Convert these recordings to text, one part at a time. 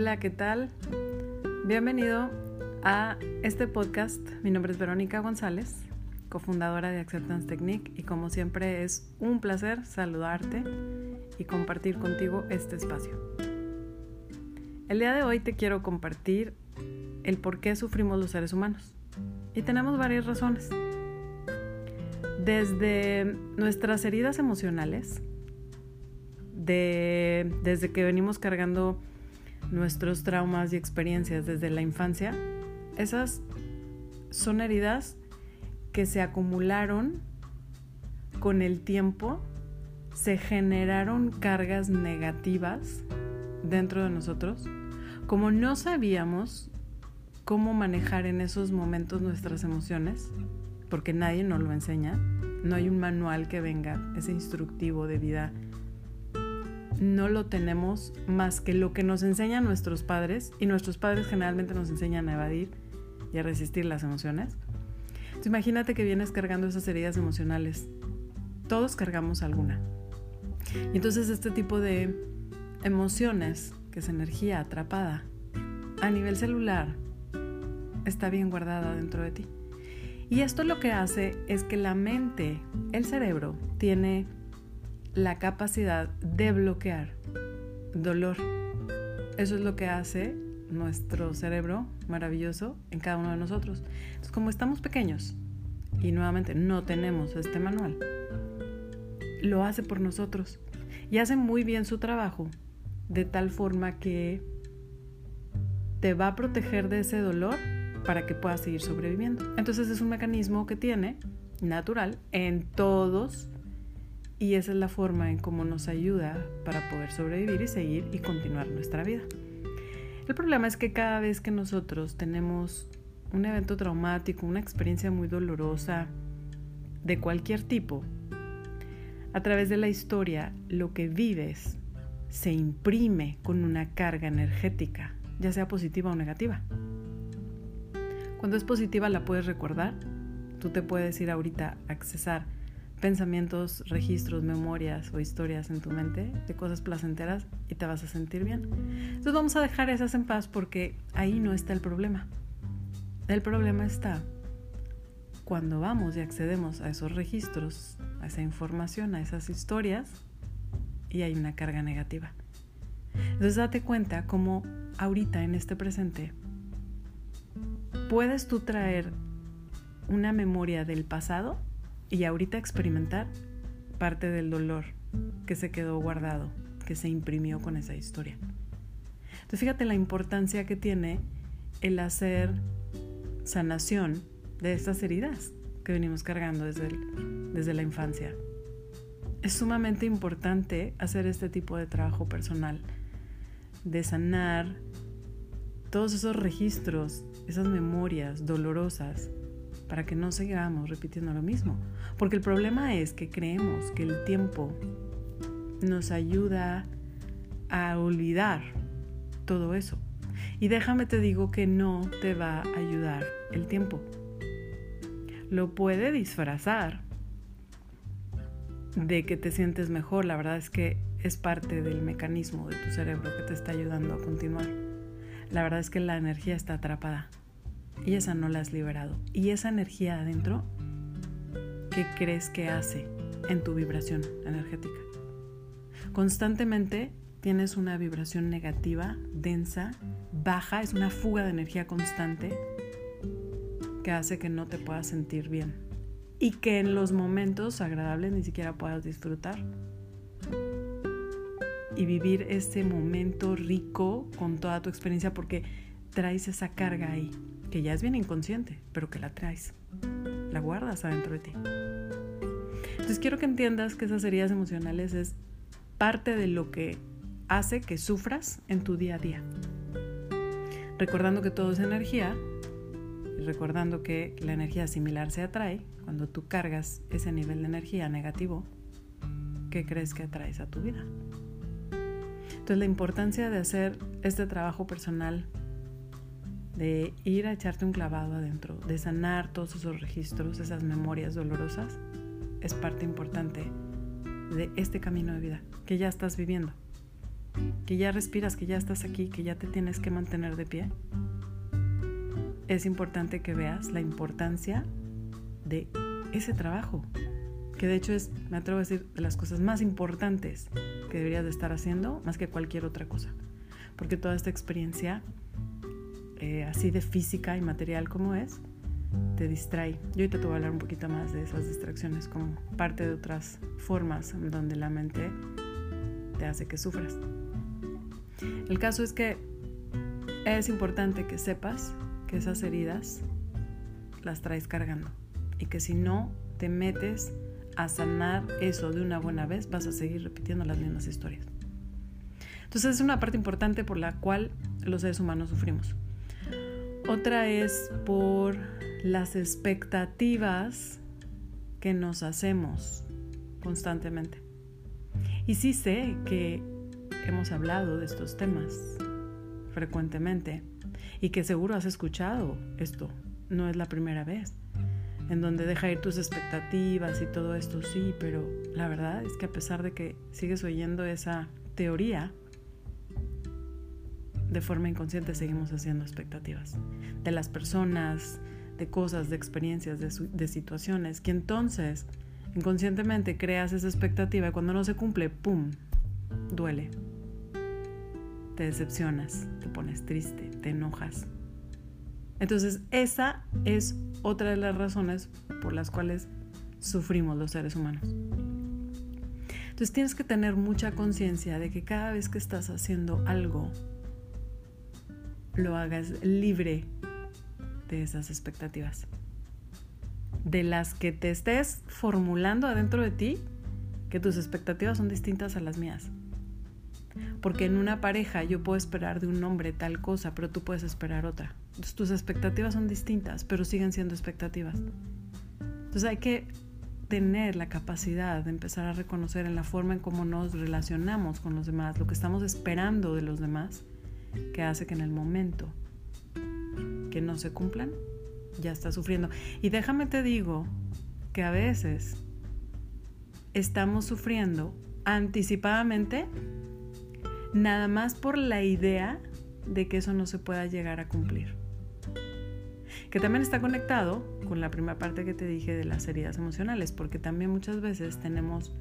Hola, ¿qué tal? Bienvenido a este podcast. Mi nombre es Verónica González, cofundadora de Acceptance Technique y como siempre es un placer saludarte y compartir contigo este espacio. El día de hoy te quiero compartir el por qué sufrimos los seres humanos. Y tenemos varias razones. Desde nuestras heridas emocionales, de, desde que venimos cargando nuestros traumas y experiencias desde la infancia, esas son heridas que se acumularon con el tiempo, se generaron cargas negativas dentro de nosotros. Como no sabíamos cómo manejar en esos momentos nuestras emociones, porque nadie nos lo enseña, no hay un manual que venga, ese instructivo de vida no lo tenemos más que lo que nos enseñan nuestros padres y nuestros padres generalmente nos enseñan a evadir y a resistir las emociones. Entonces, imagínate que vienes cargando esas heridas emocionales. Todos cargamos alguna. Y entonces este tipo de emociones, que es energía atrapada a nivel celular, está bien guardada dentro de ti. Y esto lo que hace es que la mente, el cerebro, tiene la capacidad de bloquear dolor. Eso es lo que hace nuestro cerebro maravilloso en cada uno de nosotros. Entonces, como estamos pequeños y nuevamente no tenemos este manual, lo hace por nosotros y hace muy bien su trabajo de tal forma que te va a proteger de ese dolor para que puedas seguir sobreviviendo. Entonces es un mecanismo que tiene natural en todos y esa es la forma en cómo nos ayuda para poder sobrevivir y seguir y continuar nuestra vida. El problema es que cada vez que nosotros tenemos un evento traumático, una experiencia muy dolorosa de cualquier tipo, a través de la historia lo que vives se imprime con una carga energética, ya sea positiva o negativa. Cuando es positiva la puedes recordar, tú te puedes ir ahorita a accesar pensamientos, registros, memorias o historias en tu mente de cosas placenteras y te vas a sentir bien. Entonces vamos a dejar esas en paz porque ahí no está el problema. El problema está cuando vamos y accedemos a esos registros, a esa información, a esas historias y hay una carga negativa. Entonces date cuenta cómo ahorita en este presente puedes tú traer una memoria del pasado y ahorita experimentar parte del dolor que se quedó guardado, que se imprimió con esa historia. Entonces fíjate la importancia que tiene el hacer sanación de estas heridas que venimos cargando desde, desde la infancia. Es sumamente importante hacer este tipo de trabajo personal, de sanar todos esos registros, esas memorias dolorosas para que no sigamos repitiendo lo mismo. Porque el problema es que creemos que el tiempo nos ayuda a olvidar todo eso. Y déjame te digo que no te va a ayudar el tiempo. Lo puede disfrazar de que te sientes mejor. La verdad es que es parte del mecanismo de tu cerebro que te está ayudando a continuar. La verdad es que la energía está atrapada y esa no la has liberado. Y esa energía adentro, ¿qué crees que hace en tu vibración energética? Constantemente tienes una vibración negativa, densa, baja, es una fuga de energía constante que hace que no te puedas sentir bien y que en los momentos agradables ni siquiera puedas disfrutar y vivir ese momento rico con toda tu experiencia porque traes esa carga ahí que ya es bien inconsciente, pero que la traes, la guardas adentro de ti. Entonces quiero que entiendas que esas heridas emocionales es parte de lo que hace que sufras en tu día a día. Recordando que todo es energía y recordando que la energía similar se atrae, cuando tú cargas ese nivel de energía negativo, ¿qué crees que atraes a tu vida? Entonces la importancia de hacer este trabajo personal de ir a echarte un clavado adentro, de sanar todos esos registros, esas memorias dolorosas, es parte importante de este camino de vida que ya estás viviendo. que ya respiras, que ya estás aquí, que ya te tienes que mantener de pie, es importante que veas la importancia de ese trabajo, que de hecho es, me atrevo a decir, de las cosas más importantes que deberías de estar haciendo más que cualquier otra cosa. Porque toda esta experiencia, eh, así de física y material como es, te distrae. Yo ahorita te voy a hablar un poquito más de esas distracciones como parte de otras formas donde la mente te hace que sufras. El caso es que es importante que sepas que esas heridas las traes cargando y que si no te metes a sanar eso de una buena vez, vas a seguir repitiendo las mismas historias. Entonces es una parte importante por la cual los seres humanos sufrimos. Otra es por las expectativas que nos hacemos constantemente. Y sí sé que hemos hablado de estos temas frecuentemente y que seguro has escuchado esto, no es la primera vez, en donde deja ir tus expectativas y todo esto, sí, pero la verdad es que a pesar de que sigues oyendo esa teoría, de forma inconsciente seguimos haciendo expectativas de las personas, de cosas, de experiencias, de, de situaciones, que entonces inconscientemente creas esa expectativa y cuando no se cumple, ¡pum!, duele te decepcionas, te pones triste, te enojas. Entonces, esa es otra de las razones por las cuales sufrimos los seres humanos. Entonces, tienes que tener mucha conciencia de que cada vez que estás haciendo algo, lo hagas libre de esas expectativas. De las que te estés formulando adentro de ti, que tus expectativas son distintas a las mías. Porque en una pareja yo puedo esperar de un hombre tal cosa, pero tú puedes esperar otra. Tus expectativas son distintas, pero siguen siendo expectativas. Entonces hay que tener la capacidad de empezar a reconocer en la forma en cómo nos relacionamos con los demás, lo que estamos esperando de los demás, que hace que en el momento no se cumplan, ya está sufriendo. Y déjame te digo que a veces estamos sufriendo anticipadamente nada más por la idea de que eso no se pueda llegar a cumplir. Que también está conectado con la primera parte que te dije de las heridas emocionales, porque también muchas veces tenemos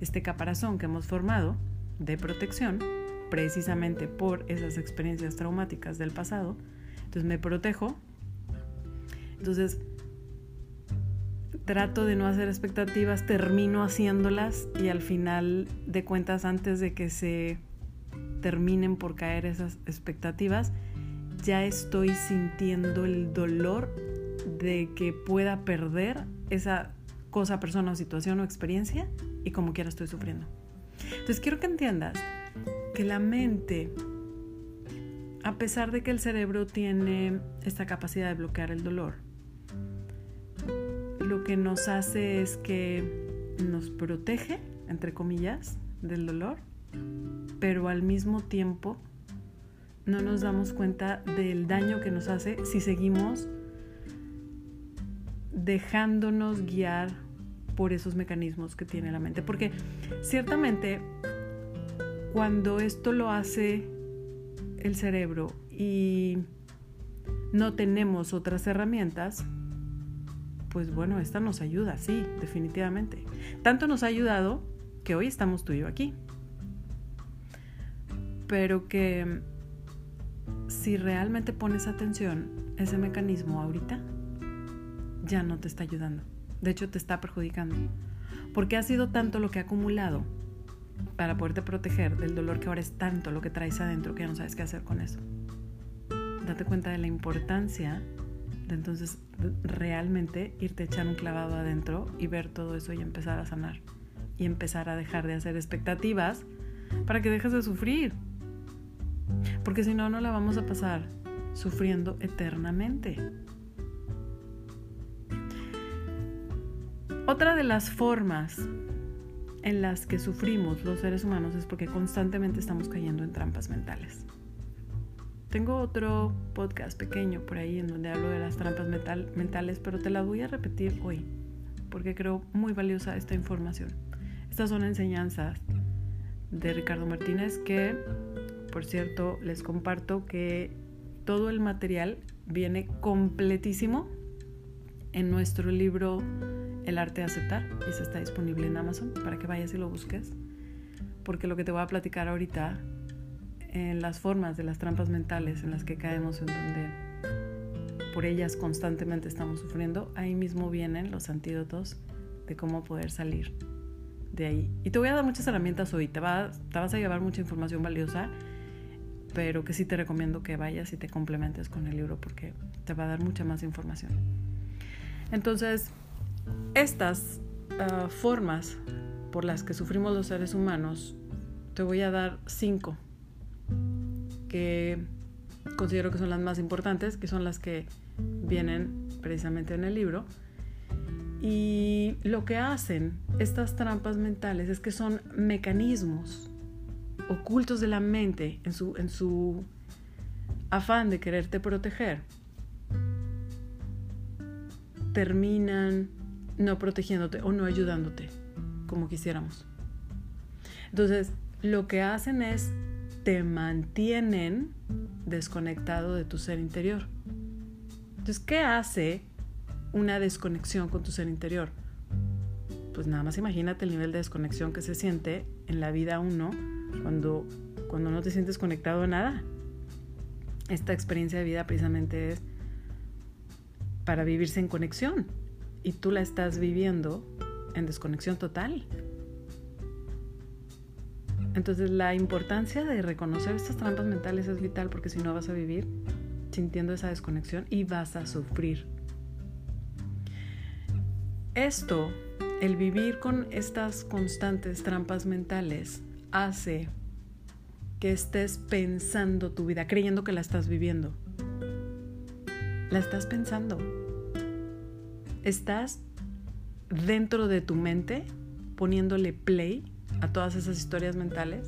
este caparazón que hemos formado de protección precisamente por esas experiencias traumáticas del pasado. Entonces me protejo. Entonces trato de no hacer expectativas, termino haciéndolas y al final de cuentas antes de que se terminen por caer esas expectativas, ya estoy sintiendo el dolor de que pueda perder esa cosa, persona o situación o experiencia y como quiera estoy sufriendo. Entonces quiero que entiendas que la mente, a pesar de que el cerebro tiene esta capacidad de bloquear el dolor, lo que nos hace es que nos protege, entre comillas, del dolor pero al mismo tiempo no nos damos cuenta del daño que nos hace si seguimos dejándonos guiar por esos mecanismos que tiene la mente. Porque ciertamente cuando esto lo hace el cerebro y no tenemos otras herramientas, pues bueno, esta nos ayuda, sí, definitivamente. Tanto nos ha ayudado que hoy estamos tú y yo aquí pero que si realmente pones atención, ese mecanismo ahorita ya no te está ayudando. De hecho, te está perjudicando. Porque ha sido tanto lo que ha acumulado para poderte proteger del dolor que ahora es tanto lo que traes adentro que ya no sabes qué hacer con eso. Date cuenta de la importancia de entonces realmente irte a echar un clavado adentro y ver todo eso y empezar a sanar. Y empezar a dejar de hacer expectativas para que dejes de sufrir. Porque si no, no la vamos a pasar sufriendo eternamente. Otra de las formas en las que sufrimos los seres humanos es porque constantemente estamos cayendo en trampas mentales. Tengo otro podcast pequeño por ahí en donde hablo de las trampas mentales, pero te la voy a repetir hoy porque creo muy valiosa esta información. Estas son enseñanzas de Ricardo Martínez, que por cierto les comparto que todo el material viene completísimo en nuestro libro El arte de aceptar y se está disponible en Amazon para que vayas y lo busques. Porque lo que te voy a platicar ahorita en las formas de las trampas mentales en las que caemos, en donde por ellas constantemente estamos sufriendo, ahí mismo vienen los antídotos de cómo poder salir de ahí. Y te voy a dar muchas herramientas hoy, te, va, te vas a llevar mucha información valiosa, pero que sí te recomiendo que vayas y te complementes con el libro porque te va a dar mucha más información. Entonces, estas ah, formas por las que sufrimos los seres humanos, te voy a dar cinco que considero que son las más importantes, que son las que vienen precisamente en el libro. Y lo que hacen estas trampas mentales es que son mecanismos ocultos de la mente en su, en su afán de quererte proteger. Terminan no protegiéndote o no ayudándote como quisiéramos. Entonces, lo que hacen es te mantienen desconectado de tu ser interior. Entonces, ¿qué hace una desconexión con tu ser interior. Pues nada más imagínate el nivel de desconexión que se siente en la vida uno cuando, cuando no te sientes conectado a nada. Esta experiencia de vida precisamente es para vivirse en conexión y tú la estás viviendo en desconexión total. Entonces la importancia de reconocer estas trampas mentales es vital porque si no vas a vivir sintiendo esa desconexión y vas a sufrir esto, el vivir con estas constantes trampas mentales, hace que estés pensando tu vida, creyendo que la estás viviendo. La estás pensando. Estás dentro de tu mente poniéndole play a todas esas historias mentales,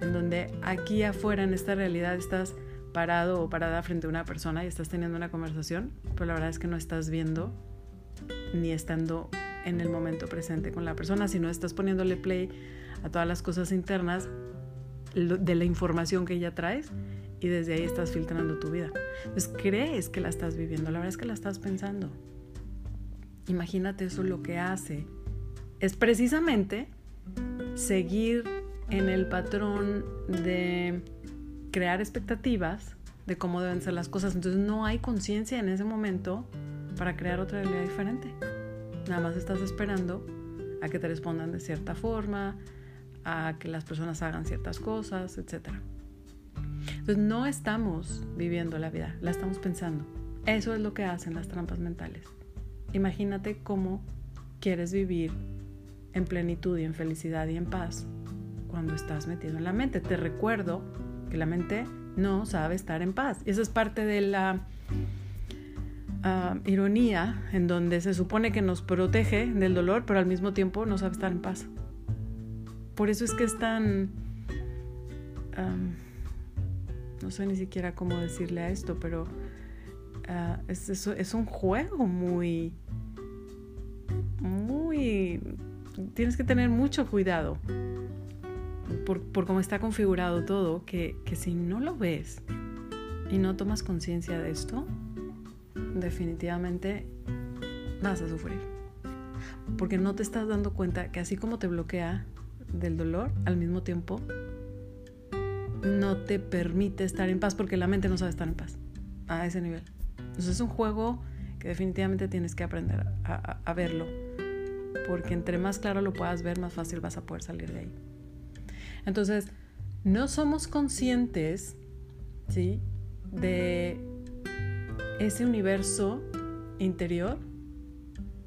en donde aquí afuera en esta realidad estás parado o parada frente a una persona y estás teniendo una conversación, pero la verdad es que no estás viendo ni estando en el momento presente con la persona, sino estás poniéndole play a todas las cosas internas de la información que ella traes y desde ahí estás filtrando tu vida. Entonces crees que la estás viviendo, la verdad es que la estás pensando. Imagínate eso lo que hace. Es precisamente seguir en el patrón de crear expectativas de cómo deben ser las cosas. Entonces no hay conciencia en ese momento para crear otra realidad diferente. Nada más estás esperando a que te respondan de cierta forma, a que las personas hagan ciertas cosas, etc. Entonces no estamos viviendo la vida, la estamos pensando. Eso es lo que hacen las trampas mentales. Imagínate cómo quieres vivir en plenitud y en felicidad y en paz cuando estás metido en la mente. Te recuerdo que la mente no sabe estar en paz. Y eso es parte de la ironía en donde se supone que nos protege del dolor, pero al mismo tiempo no sabe estar en paz. Por eso es que es tan... no sé ni siquiera cómo decirle a esto, pero ah, es, un juego muy... Muy... Tienes que tener mucho cuidado por, por cómo está configurado todo, que, que si no lo ves y no tomas conciencia de esto, definitivamente vas a sufrir. Porque no te estás dando cuenta que así como te bloquea del dolor, al mismo tiempo no te permite estar en paz porque la mente no sabe estar en paz a ese nivel. Entonces es un juego que definitivamente tienes que aprender a, a verlo. Porque entre más claro lo puedas ver, más fácil vas a poder salir de ahí. Entonces, no somos conscientes, ¿sí? De ese universo interior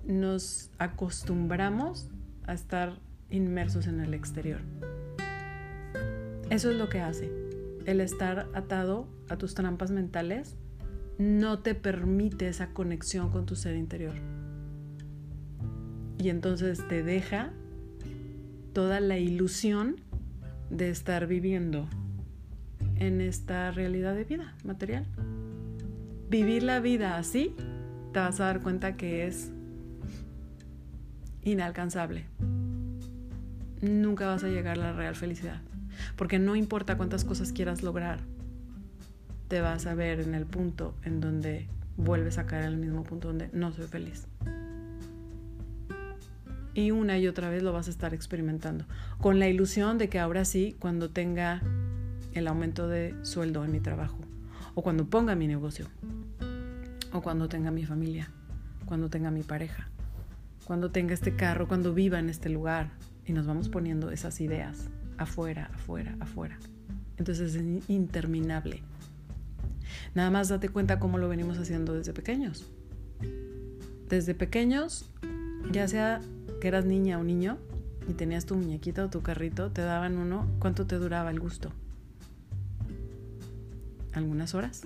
nos acostumbramos a estar inmersos en el exterior. Eso es lo que hace. El estar atado a tus trampas mentales no te permite esa conexión con tu ser interior. Y entonces te deja toda la ilusión de estar viviendo en esta realidad de vida material vivir la vida así, te vas a dar cuenta que es inalcanzable. nunca vas a llegar a la real felicidad. Porque no importa cuántas cosas quieras lograr, te vas a ver en el punto en donde vuelves a caer el mismo punto donde no soy feliz. Y una y otra vez lo vas a estar experimentando, con la ilusión de que ahora sí, cuando tenga el aumento de sueldo en mi trabajo, o cuando ponga mi negocio, o cuando tenga mi familia, cuando tenga mi pareja, cuando tenga este carro, cuando viva en este lugar, y nos vamos poniendo esas ideas afuera, afuera, afuera. Entonces es interminable. Nada más date cuenta cómo lo venimos haciendo desde pequeños. Desde pequeños, ya sea que eras niña o niño y tenías tu muñequita o tu carrito, te daban uno, ¿cuánto te duraba el gusto? ¿Algunas horas?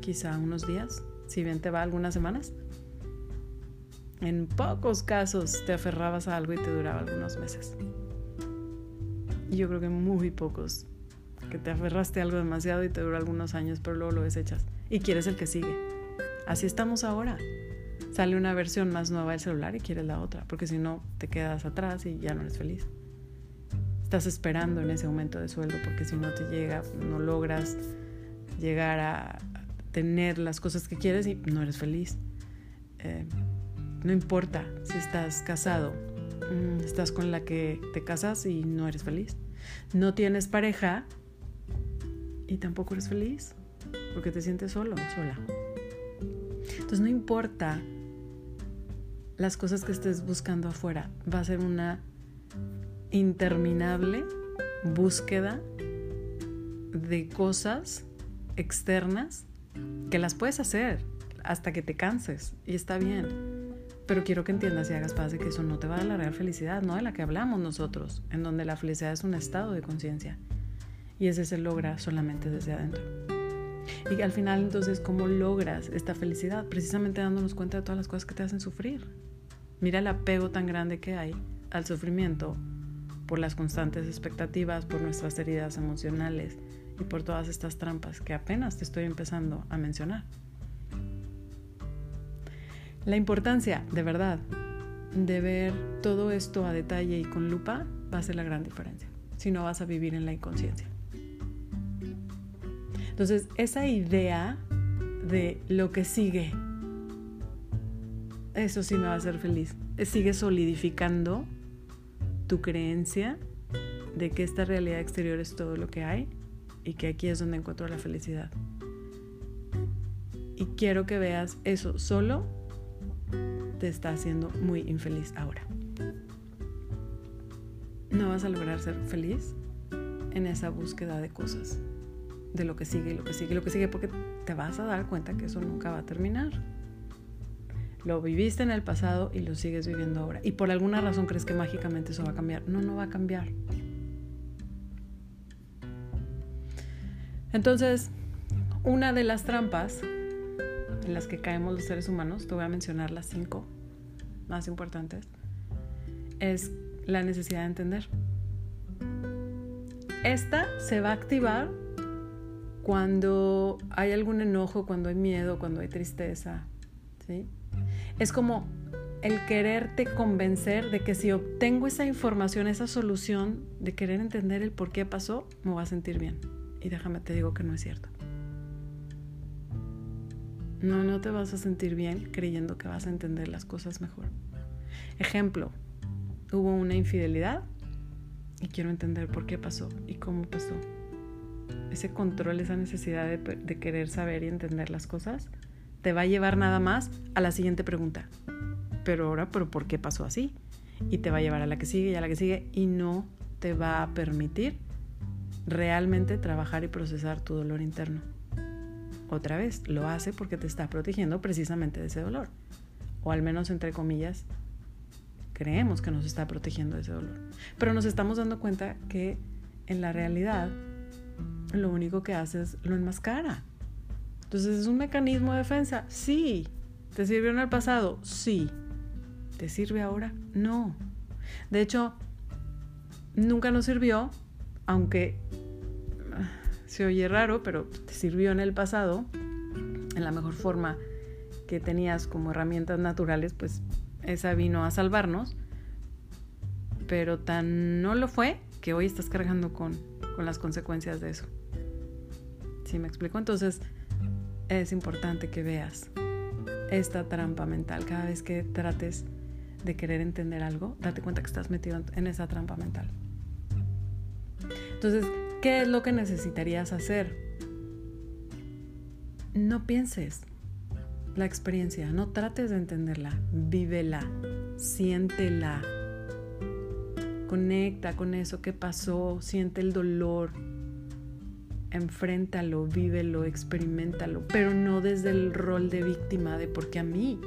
Quizá unos días, si bien te va algunas semanas. En pocos casos te aferrabas a algo y te duraba algunos meses. Y yo creo que muy pocos. Que te aferraste a algo demasiado y te dura algunos años, pero luego lo desechas. Y quieres el que sigue. Así estamos ahora. Sale una versión más nueva del celular y quieres la otra, porque si no te quedas atrás y ya no eres feliz. Estás esperando en ese aumento de sueldo porque si no te llega, no logras llegar a tener las cosas que quieres y no eres feliz. Eh, no importa si estás casado, mm, estás con la que te casas y no eres feliz. No tienes pareja y tampoco eres feliz porque te sientes solo, sola. Entonces no importa las cosas que estés buscando afuera, va a ser una interminable búsqueda de cosas externas que las puedes hacer hasta que te canses y está bien. Pero quiero que entiendas y hagas paz de que eso no te va a dar la real felicidad, no de la que hablamos nosotros, en donde la felicidad es un estado de conciencia. Y ese se logra solamente desde adentro. Y al final entonces, ¿cómo logras esta felicidad? Precisamente dándonos cuenta de todas las cosas que te hacen sufrir. Mira el apego tan grande que hay al sufrimiento por las constantes expectativas, por nuestras heridas emocionales y por todas estas trampas que apenas te estoy empezando a mencionar. La importancia, de verdad, de ver todo esto a detalle y con lupa va a ser la gran diferencia. Si no vas a vivir en la inconsciencia. Entonces, esa idea de lo que sigue, eso sí me va a hacer feliz. Sigue solidificando tu creencia de que esta realidad exterior es todo lo que hay y que aquí es donde encuentro la felicidad. Y quiero que veas eso solo te está haciendo muy infeliz ahora. No vas a lograr ser feliz en esa búsqueda de cosas, de lo que sigue lo que sigue lo que sigue, porque te vas a dar cuenta que eso nunca va a terminar. Lo viviste en el pasado y lo sigues viviendo ahora. Y por alguna razón crees que mágicamente eso va a cambiar. No, no va a cambiar. Entonces, una de las trampas en las que caemos los seres humanos, te voy a mencionar las cinco más importantes, es la necesidad de entender. Esta se va a activar cuando hay algún enojo, cuando hay miedo, cuando hay tristeza. ¿sí? Es como el quererte convencer de que si obtengo esa información, esa solución, de querer entender el por qué pasó, me voy a sentir bien. Y déjame te digo que no es cierto. No, no te vas a sentir bien creyendo que vas a entender las cosas mejor. Ejemplo, hubo una infidelidad y quiero entender por qué pasó y cómo pasó. Ese control, esa necesidad de, querer saber y entender las cosas, te va a llevar nada más a la siguiente pregunta. Pero ahora, ¿pero por qué pasó así? Y te va a llevar a la que sigue y a la que sigue y no te va a permitir realmente trabajar y procesar tu dolor interno otra vez, lo hace porque te está protegiendo precisamente de ese dolor. O al menos, entre comillas, creemos que nos está protegiendo de ese dolor. Pero nos estamos dando cuenta que en la realidad lo único que hace es lo enmascara. Entonces, ¿es un mecanismo de defensa? Sí. ¿Te sirvió en el pasado? Sí. ¿Te sirve ahora? No. De hecho, nunca nos sirvió, aunque se oye raro, pero te sirvió en el pasado, en la mejor forma que tenías como herramientas naturales, pues esa vino a salvarnos. pero tan no lo fue que hoy estás cargando con, con las consecuencias de eso. ¿Sí me explico? Entonces es importante que veas esta trampa mental cada vez que trates de querer entender algo, date cuenta que estás metido en esa trampa mental. Entonces, ¿qué es lo que necesitarías hacer? No pienses la experiencia, no trates de entenderla, vívela, siéntela. Conecta con eso que pasó, siente el dolor, enfréntalo, vívelo, experimentalo, pero no desde el rol de víctima de porque a mí,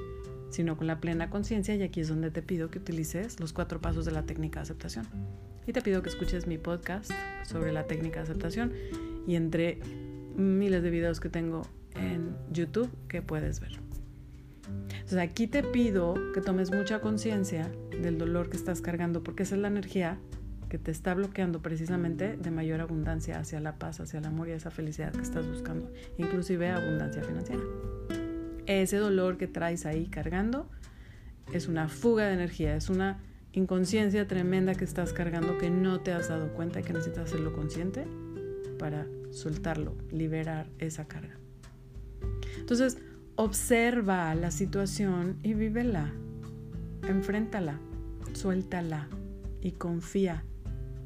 sino con la plena conciencia y aquí es donde te pido que utilices los cuatro pasos de la técnica de aceptación. Y te pido que escuches mi podcast sobre la técnica de aceptación y entre miles de videos que tengo en YouTube que puedes ver. Entonces aquí te pido que tomes mucha conciencia del dolor que estás cargando porque esa es la energía que te está bloqueando precisamente de mayor abundancia hacia la paz, hacia el amor y esa felicidad que estás buscando, inclusive abundancia financiera. Ese dolor que traes ahí cargando es una fuga de energía, es una inconsciencia tremenda que estás cargando que no te has dado cuenta y que necesitas hacerlo consciente para soltarlo, liberar esa carga. Entonces, observa la situación y vívela, enfréntala, suéltala y confía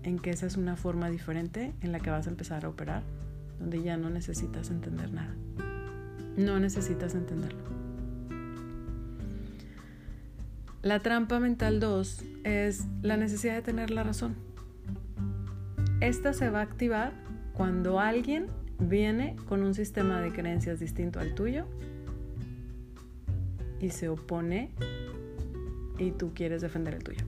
en que esa es una forma diferente en la que vas a empezar a operar, donde ya no necesitas entender nada. No necesitas entenderlo. La trampa mental 2 es la necesidad de tener la razón. Esta se va a activar cuando alguien viene con un sistema de creencias distinto al tuyo y se opone y tú quieres defender el tuyo.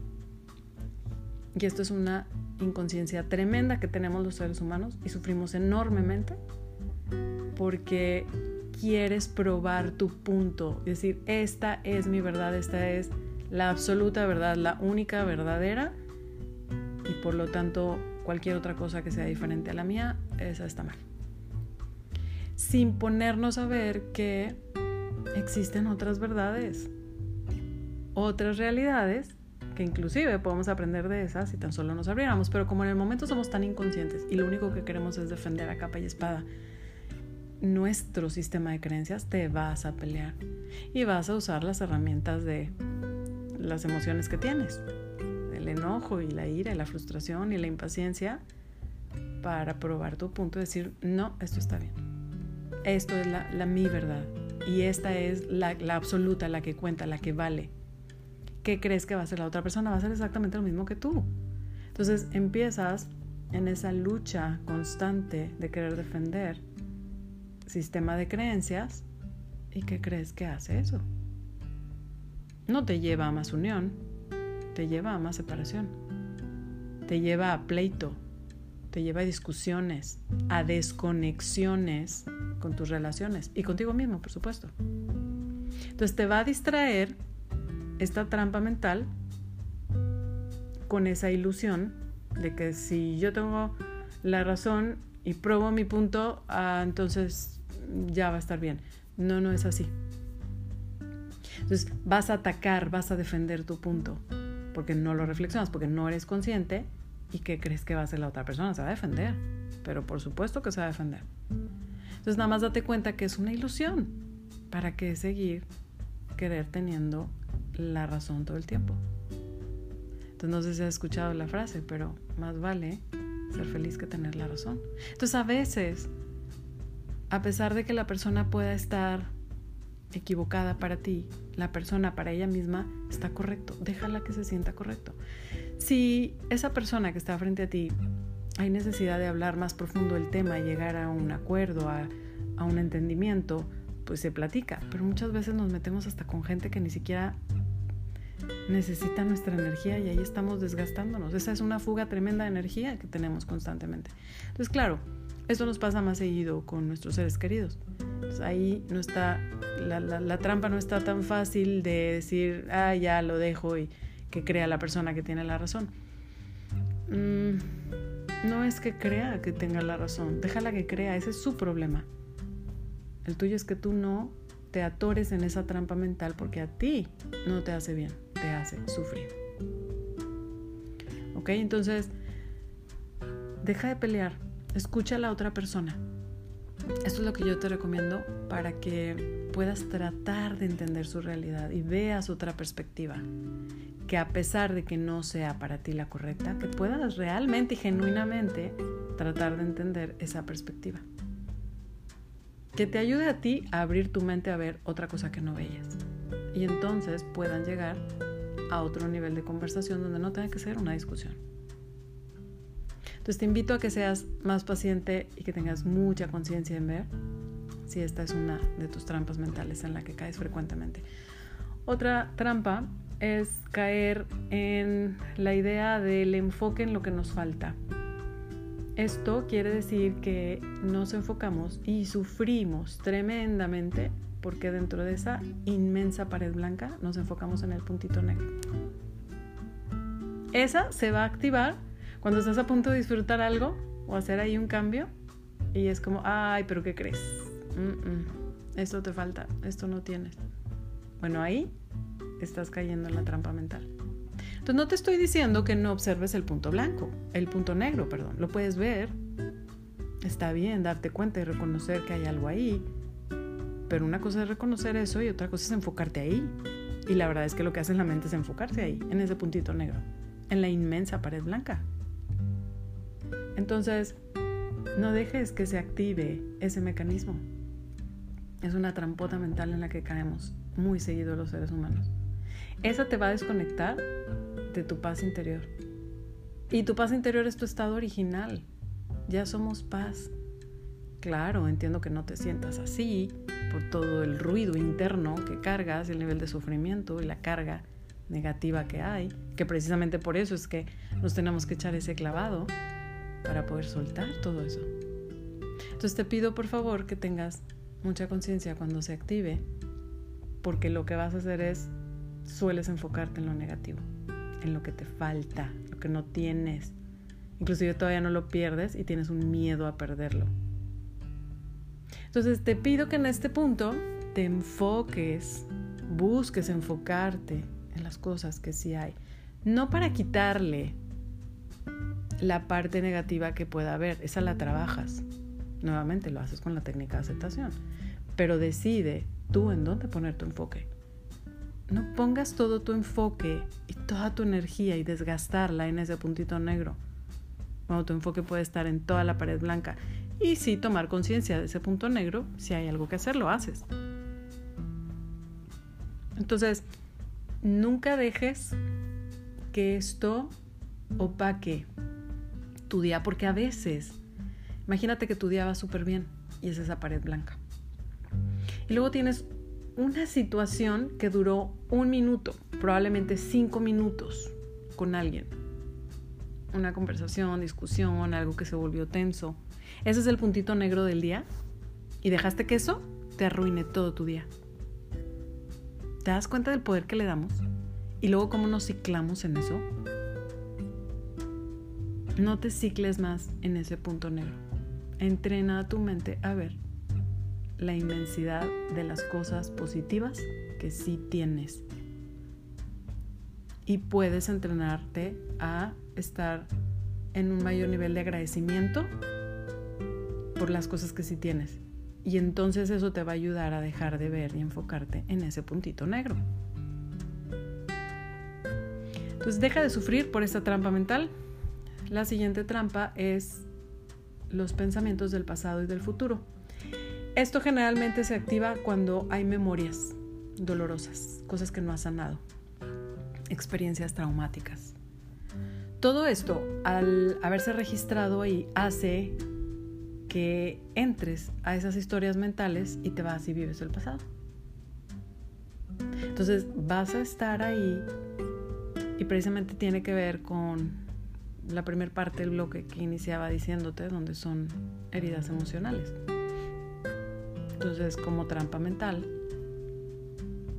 Y esto es una inconsciencia tremenda que tenemos los seres humanos y sufrimos enormemente porque quieres probar tu punto, decir, esta es mi verdad, esta es la absoluta verdad, la única verdadera y por lo tanto cualquier otra cosa que sea diferente a la mía, esa está mal. Sin ponernos a ver que existen otras verdades, otras realidades que inclusive podemos aprender de esas si tan solo nos abriéramos, pero como en el momento somos tan inconscientes y lo único que queremos es defender a capa y espada nuestro sistema de creencias, te vas a pelear y vas a usar las herramientas de las emociones que tienes, el enojo y la ira y la frustración y la impaciencia para probar tu punto y decir, no, esto está bien, esto es la, mi verdad y esta es la, la absoluta, la que cuenta, la que vale ¿qué crees que va a hacer la otra persona? Va a hacer exactamente lo mismo que tú. Entonces empiezas en esa lucha constante de querer defender sistema de creencias y ¿qué crees que hace eso? No te lleva a más unión, te lleva a más separación, te lleva a pleito, te lleva a discusiones, a desconexiones con tus relaciones y contigo mismo, por supuesto. Entonces te va a distraer esta trampa mental con esa ilusión de que si yo tengo la razón y pruebo mi punto, ah, entonces ya va a estar bien. No, no es así. Entonces vas a atacar, vas a defender tu punto, porque no lo reflexionas, porque no eres consciente y que crees que va a ser la otra persona, se va a defender, pero por supuesto que se va a defender. Entonces nada más date cuenta que es una ilusión. ¿Para qué seguir querer teniendo la razón todo el tiempo. Entonces no sé si has escuchado la frase, pero más vale ser feliz que tener la razón. Entonces a veces, a pesar de que la persona pueda estar equivocada para ti, la persona para ella misma está correcto. Déjala que se sienta correcto. Si esa persona que está frente a ti hay necesidad de hablar más profundo el tema llegar a un acuerdo, a, a un entendimiento, pues se platica. Pero muchas veces nos metemos hasta con gente que ni siquiera necesita nuestra energía y ahí estamos desgastándonos. Esa es una fuga tremenda de energía que tenemos constantemente. Entonces, claro, esto nos pasa más seguido con nuestros seres queridos. ahí no está, la, trampa no está tan fácil de decir, ah, ya lo dejo y que crea la persona que tiene la razón. Mm, no es que crea que tenga la razón, déjala que crea, ese es su problema. El tuyo es que tú no te atores en esa trampa mental porque a ti no te hace bien, te hace sufrir. ¿Ok? Entonces, deja de pelear, escucha a la otra persona. Esto es lo que yo te recomiendo para que puedas tratar de entender su realidad y veas otra perspectiva. Que a pesar de que no sea para ti la correcta, que puedas realmente y genuinamente tratar de entender esa perspectiva. Que te ayude a ti a abrir tu mente a ver otra cosa que no veías. Y entonces puedan llegar a otro nivel de conversación donde no tenga que ser una discusión. Entonces te invito a que seas más paciente y que tengas mucha conciencia en ver si esta es una de tus trampas mentales en la que caes frecuentemente. Otra trampa es caer en la idea del enfoque en lo que nos falta. Esto quiere decir que nos enfocamos y sufrimos tremendamente porque dentro de esa inmensa pared blanca nos enfocamos en el puntito negro. Esa se va a activar cuando estás a punto de disfrutar algo o hacer ahí un cambio y es como, ay, pero ¿qué crees? esto te falta, esto no tienes. Bueno, ahí estás cayendo en la trampa mental. Entonces no te estoy diciendo que no observes el punto blanco, el punto negro, perdón. Lo puedes ver. Está bien darte cuenta y reconocer que hay algo ahí. Pero una cosa es reconocer eso y otra cosa es enfocarte ahí. Y la verdad es que lo que hace la mente es enfocarse ahí, en ese puntito negro, en la inmensa pared blanca. Entonces, no dejes que se active ese mecanismo. Es una trampota mental en la que caemos muy seguido los seres humanos. Esa te va a desconectar de tu paz interior. Y tu paz interior es tu estado original. Ya somos paz. Claro, entiendo que no te sientas así por todo el ruido interno que cargas, el nivel de sufrimiento y la carga negativa que hay, que precisamente por eso es que nos tenemos que echar ese clavado para poder soltar todo eso. Entonces te pido por favor que tengas mucha conciencia cuando se active, porque lo que vas a hacer es, sueles enfocarte en lo negativo, en lo que te falta, lo que no tienes. Inclusive todavía no lo pierdes y tienes un miedo a perderlo. Entonces te pido que en este punto te enfoques, busques enfocarte en las cosas que sí hay. No para quitarle la parte negativa que pueda haber, esa la trabajas. Nuevamente lo haces con la técnica de aceptación. Pero decide tú en dónde poner tu enfoque. No pongas todo tu enfoque y toda tu energía y desgastarla en ese puntito negro. Cuando tu enfoque puede estar en toda la pared blanca. Y sí tomar conciencia de ese punto negro, si hay algo que hacer, lo haces. Entonces, nunca dejes que esto opaque tu día, porque a veces, imagínate que tu día va súper bien y es esa pared blanca. Y luego tienes una situación que duró un minuto, probablemente cinco minutos con alguien. Una conversación, discusión, algo que se volvió tenso. Ese es el puntito negro del día. Y dejaste que eso te arruine todo tu día. ¿Te das cuenta del poder que le damos? Y luego cómo nos ciclamos en eso. No te cicles más en ese punto negro. Entrena a tu mente a ver la inmensidad de las cosas positivas que sí tienes. Y puedes entrenarte a estar en un mayor nivel de agradecimiento por las cosas que sí tienes. Y entonces eso te va a ayudar a dejar de ver y enfocarte en ese puntito negro. Entonces deja de sufrir por esta trampa mental la siguiente trampa es los pensamientos del pasado y del futuro. Esto generalmente se activa cuando hay memorias dolorosas, cosas que no has sanado, experiencias traumáticas. Todo esto, al haberse registrado ahí, hace que entres a esas historias mentales y te vas y vives el pasado. Entonces vas a estar ahí y precisamente tiene que ver con la primera parte del bloque que iniciaba diciéndote, donde son heridas emocionales. Entonces, como trampa mental,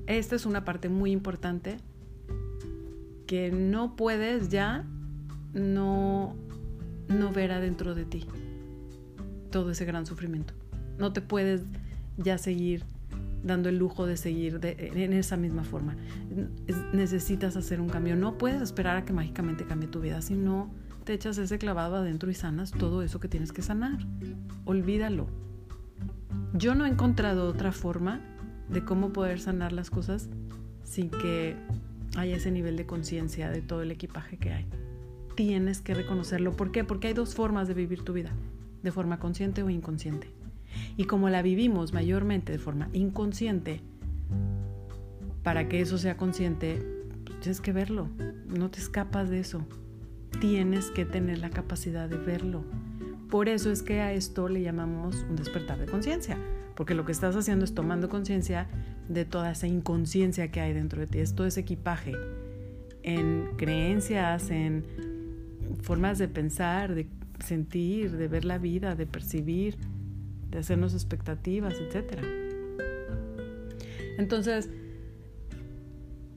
esta es una parte muy importante que no puedes ya no, no ver adentro de ti todo ese gran sufrimiento. No te puedes ya seguir dando el lujo de seguir en esa misma forma. necesitas hacer un cambio. No puedes esperar a que mágicamente cambie tu vida, si no te echas ese clavado adentro y sanas todo eso que tienes que sanar. Olvídalo. Yo no he encontrado otra forma de cómo poder sanar las cosas sin que haya ese nivel de conciencia de todo el equipaje que hay. Tienes que reconocerlo. ¿Por qué? Porque hay dos formas de vivir tu vida, de forma consciente o inconsciente. Y como la vivimos mayormente de forma inconsciente, para que eso sea consciente, pues tienes que verlo, no te escapas de eso. Tienes que tener la capacidad de verlo. Por eso es que a esto le llamamos un despertar de conciencia, porque lo que estás haciendo es tomando conciencia de toda esa inconsciencia que hay dentro de ti, es todo ese equipaje en creencias, en formas de pensar, de sentir, de ver la vida, de percibir, de hacernos expectativas, etc. Entonces,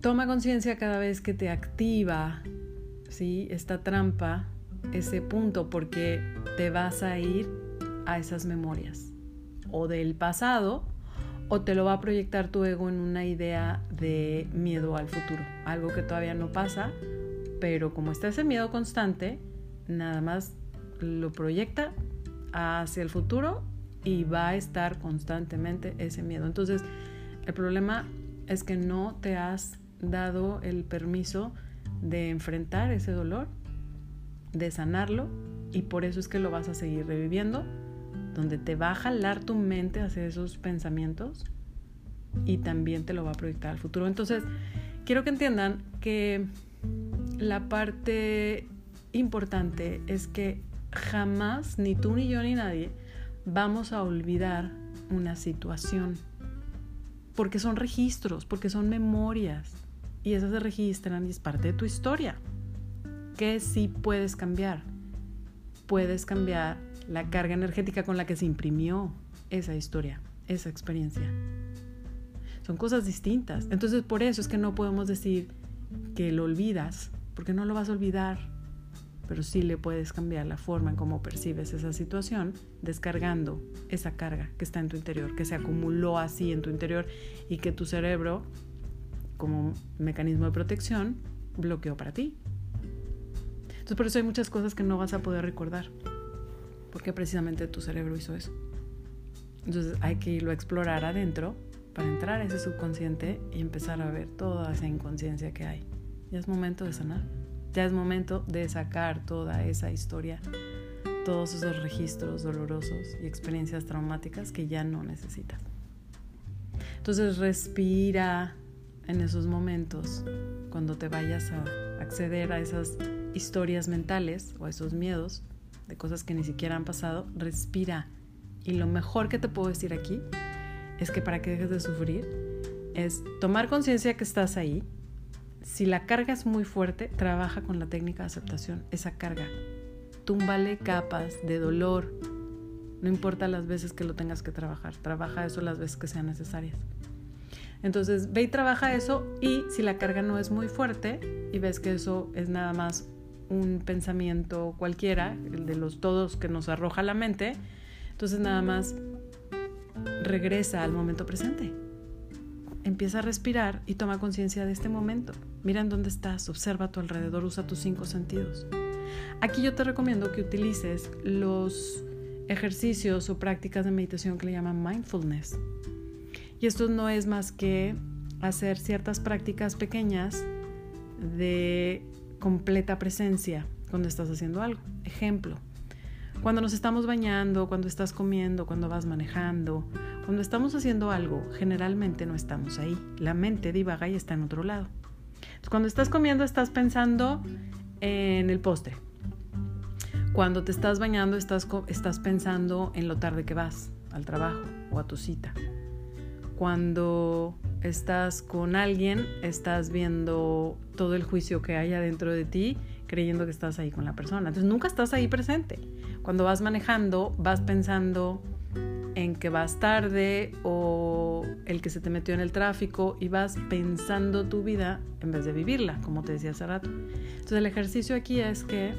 toma conciencia cada vez que te activa ¿sí? esta trampa, ese punto, porque te vas a ir a esas memorias o del pasado o te lo va a proyectar tu ego en una idea de miedo al futuro, algo que todavía no pasa, pero como está ese miedo constante, nada más lo proyecta hacia el futuro y va a estar constantemente ese miedo. Entonces, el problema es que no te has dado el permiso de enfrentar ese dolor, de sanarlo, y por eso es que lo vas a seguir reviviendo, donde te va a jalar tu mente hacia esos pensamientos y también te lo va a proyectar al futuro. Entonces, quiero que entiendan que la parte importante es que jamás, ni tú, ni yo, ni nadie, vamos a olvidar una situación. Porque son registros, porque son memorias. Y esas se registran y es parte de tu historia. ¿Qué sí puedes cambiar? Puedes cambiar la carga energética con la que se imprimió esa historia, esa experiencia. Son cosas distintas. Entonces por eso es que no podemos decir que lo olvidas, porque no lo vas a olvidar pero sí le puedes cambiar la forma en cómo percibes esa situación descargando esa carga que está en tu interior, que se acumuló así en tu interior y que tu cerebro, como mecanismo de protección, bloqueó para ti. Entonces por eso hay muchas cosas que no vas a poder recordar, porque precisamente tu cerebro hizo eso. Entonces hay que irlo a explorar adentro para entrar a ese subconsciente y empezar a ver toda esa inconsciencia que hay. Ya es momento de sanar. Ya es momento de sacar toda esa historia, todos esos registros dolorosos y experiencias traumáticas que ya no necesitas. Entonces respira en esos momentos, cuando te vayas a acceder a esas historias mentales o a esos miedos de cosas que ni siquiera han pasado, respira. Y lo mejor que te puedo decir aquí es que para que dejes de sufrir es tomar conciencia que estás ahí, si la carga es muy fuerte, trabaja con la técnica de aceptación, esa carga. Túmbale capas de dolor. No importa las veces que lo tengas que trabajar, trabaja eso las veces que sean necesarias. Entonces, ve y trabaja eso y si la carga no es muy fuerte y ves que eso es nada más un pensamiento cualquiera, el de los todos que nos arroja la mente, entonces nada más regresa al momento presente empieza a respirar y toma conciencia de este momento. Mira en dónde estás, observa a tu alrededor, usa tus cinco sentidos. Aquí yo te recomiendo que utilices los ejercicios o prácticas de meditación que le llaman mindfulness. Y esto no es más que hacer ciertas prácticas pequeñas de completa presencia cuando estás haciendo algo. Ejemplo, cuando nos estamos bañando, cuando estás comiendo, cuando vas manejando, cuando estamos haciendo algo, generalmente no estamos ahí. La mente divaga y está en otro lado. cuando estás comiendo, estás pensando en el postre. Cuando te estás bañando, estás, estás pensando en lo tarde que vas al trabajo o a tu cita. Cuando estás con alguien, estás viendo todo el juicio que hay adentro de ti, creyendo que estás ahí con la persona. Entonces nunca estás ahí presente. Cuando vas manejando, vas pensando en que vas tarde o el que se te metió en el tráfico y vas pensando tu vida en vez de vivirla, como te decía hace rato. Entonces el ejercicio aquí es que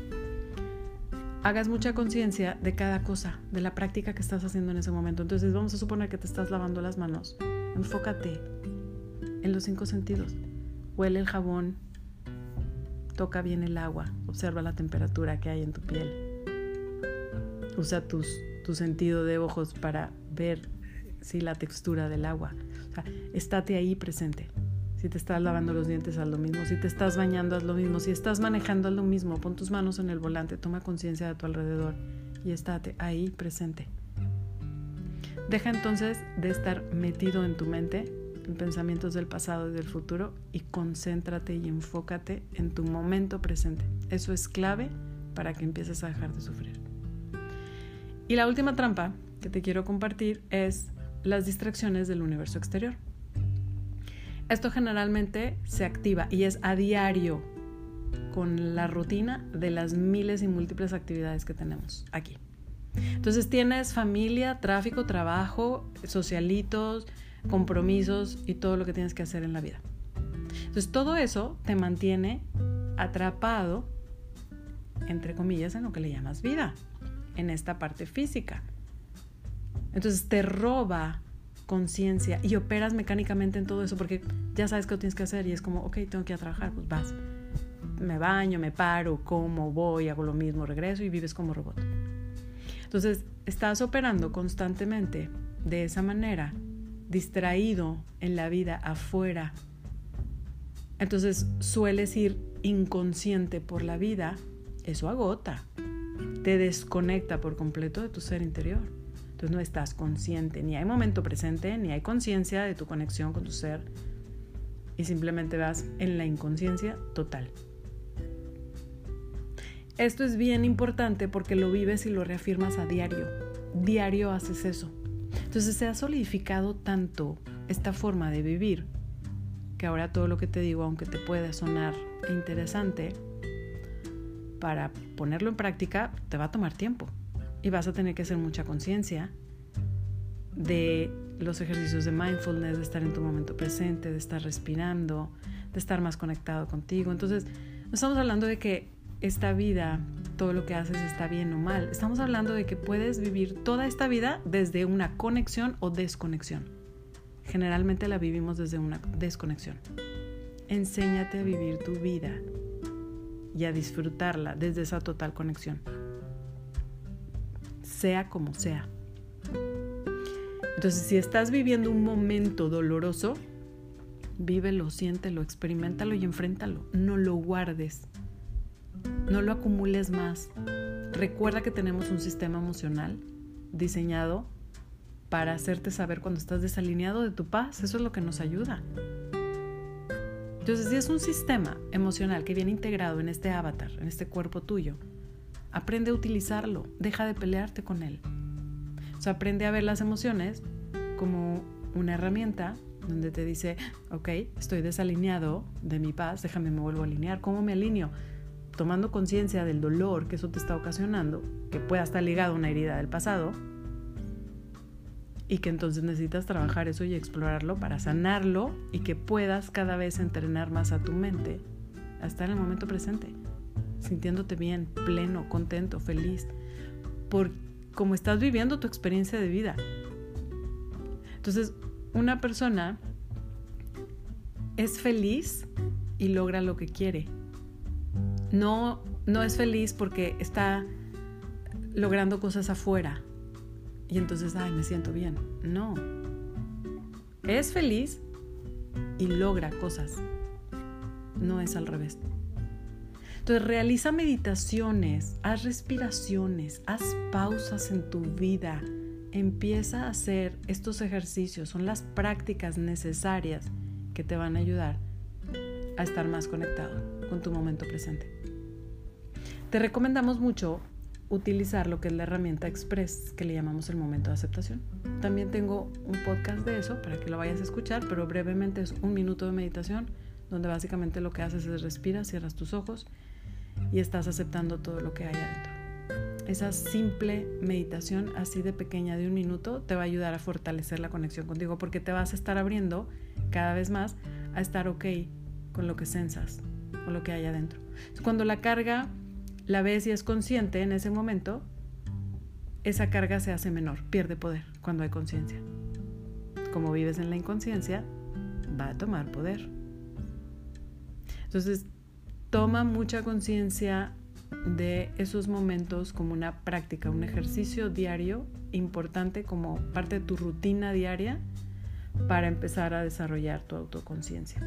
hagas mucha conciencia de cada cosa, de la práctica que estás haciendo en ese momento. Entonces vamos a suponer que te estás lavando las manos enfócate en los cinco sentidos. Huele el jabón, toca bien el agua, observa la temperatura que hay en tu piel. Usa tus, tu sentido de ojos para ver si la textura del agua. O sea, ahí presente. Si te estás lavando los dientes, haz lo mismo. Si te estás bañando, haz lo mismo. Si estás manejando, haz lo mismo. Pon tus manos en el volante, toma conciencia de tu alrededor y estate ahí presente. Deja entonces de estar metido en tu mente en pensamientos del pasado y del futuro y concéntrate y enfócate en tu momento presente. Eso es clave para que empieces a dejar de sufrir. Y la última trampa que te quiero compartir es las distracciones del universo exterior. Esto generalmente se activa y es a diario con la rutina de las miles y múltiples actividades que tenemos aquí. Entonces tienes familia, tráfico, trabajo, socialitos, compromisos y todo lo que tienes que hacer en la vida. Entonces todo eso te mantiene atrapado, entre comillas, en lo que le llamas vida, en esta parte física. Entonces te roba conciencia y operas mecánicamente en todo eso porque ya sabes qué tienes que hacer y es como, ok, tengo que ir a trabajar, pues vas. Me baño, me paro, como, voy, hago lo mismo, regreso y vives como robot. Entonces, estás operando constantemente de esa manera, distraído en la vida afuera. Entonces, sueles ir inconsciente por la vida, eso agota, te desconecta por completo de tu ser interior. Entonces no estás consciente, ni hay momento presente, ni hay conciencia de tu conexión con tu ser y simplemente vas en la inconsciencia total. Esto es bien importante porque lo vives y lo reafirmas a diario. Diario haces eso. Entonces se ha solidificado tanto esta forma de vivir que ahora todo lo que te digo, aunque te pueda sonar interesante, para ponerlo en práctica te va a tomar tiempo y vas a tener que hacer mucha conciencia de los ejercicios de mindfulness, de estar en tu momento presente, de estar respirando, de estar más conectado contigo. Entonces, no estamos hablando de que esta vida, todo lo que haces está bien o mal. Estamos hablando de que puedes vivir toda esta vida desde una conexión o desconexión. Generalmente la vivimos desde una desconexión. Enséñate a vivir tu vida y a disfrutarla desde esa total conexión sea como sea. Entonces, si estás viviendo un momento doloroso, vívelo, siéntelo, experimentalo y enfréntalo. No lo guardes. No lo acumules más. Recuerda que tenemos un sistema emocional diseñado para hacerte saber cuando estás desalineado de tu paz. Eso es lo que nos ayuda. Entonces, si es un sistema emocional que viene integrado en este avatar, en este cuerpo tuyo, Aprende a utilizarlo, deja de pelearte con él. O sea, aprende a ver las emociones como una herramienta donde te dice, ok, estoy desalineado de mi paz, déjame me vuelvo a alinear. ¿Cómo me alineo? Tomando conciencia del dolor que eso te está ocasionando, que pueda estar ligado a una herida del pasado, y que entonces necesitas trabajar eso y explorarlo para sanarlo y que puedas cada vez entrenar más a tu mente a estar en el momento presente sintiéndote bien, pleno, contento, feliz, por cómo estás viviendo tu experiencia de vida. Entonces, una persona es feliz y logra lo que quiere. No, no es feliz porque está logrando cosas afuera y entonces, ay, me siento bien. No. Es feliz y logra cosas. No es al revés. Entonces realiza meditaciones, haz respiraciones, haz pausas en tu vida. Empieza a hacer estos ejercicios, son las prácticas necesarias que te van a ayudar a estar más conectado con tu momento presente. Te recomendamos mucho utilizar lo que es la herramienta Express que le llamamos el momento de aceptación. También tengo un podcast de eso para que lo vayas a escuchar, pero brevemente es un minuto de meditación donde básicamente lo que haces es respiras, cierras tus ojos y estás aceptando todo lo que hay adentro. Esa simple meditación así de pequeña de un minuto te va a ayudar a fortalecer la conexión contigo porque te vas a estar abriendo cada vez más a estar ok con lo que sensas, con lo que hay adentro. Cuando la carga la ves y es consciente en ese momento, esa carga se hace menor, pierde poder cuando hay conciencia. como vives en la inconsciencia, va a tomar poder. Entonces, toma mucha conciencia de esos momentos como una práctica, un ejercicio diario importante como parte de tu rutina diaria para empezar a desarrollar tu autoconciencia.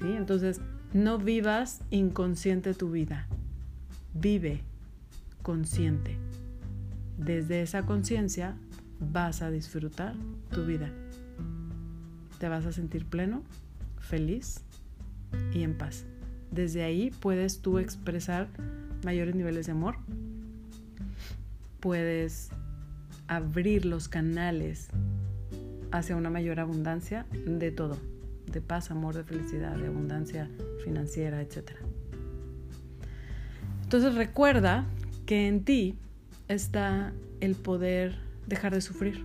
¿Sí? Entonces, no vivas inconsciente tu vida, vive consciente. Desde esa conciencia vas a disfrutar tu vida. Te vas a sentir pleno, feliz y en paz. Desde ahí puedes tú expresar mayores niveles de amor. Puedes abrir los canales hacia una mayor abundancia de todo, de paz, amor, de felicidad, de abundancia financiera, etc. Entonces recuerda que en ti está el poder dejar de sufrir,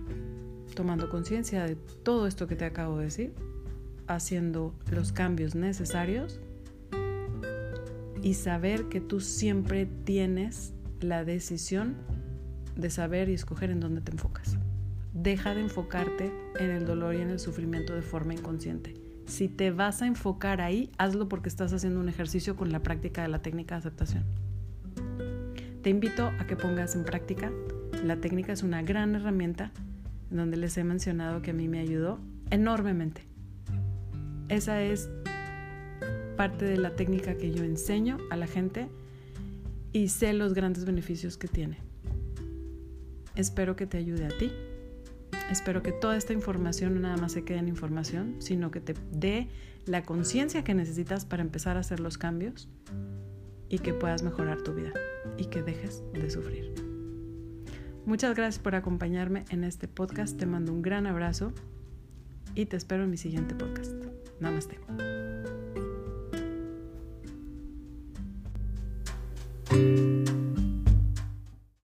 tomando conciencia de todo esto que te acabo de decir, haciendo los cambios necesarios y saber que tú siempre tienes la decisión de saber y escoger en dónde te enfocas. Deja de enfocarte en el dolor y en el sufrimiento de forma inconsciente. Si te vas a enfocar ahí, hazlo porque estás haciendo un ejercicio con la práctica de la técnica de aceptación. Te invito a que pongas en práctica. La técnica es una gran herramienta donde les he mencionado que a mí me ayudó enormemente. Esa es parte de la técnica que yo enseño a la gente y sé los grandes beneficios que tiene. Espero que te ayude a ti. Espero que toda esta información no nada más se quede en información, sino que te dé la conciencia que necesitas para empezar a hacer los cambios y que puedas mejorar tu vida y que dejes de sufrir. Muchas gracias por acompañarme en este podcast, te mando un gran abrazo y te espero en mi siguiente podcast. Namaste.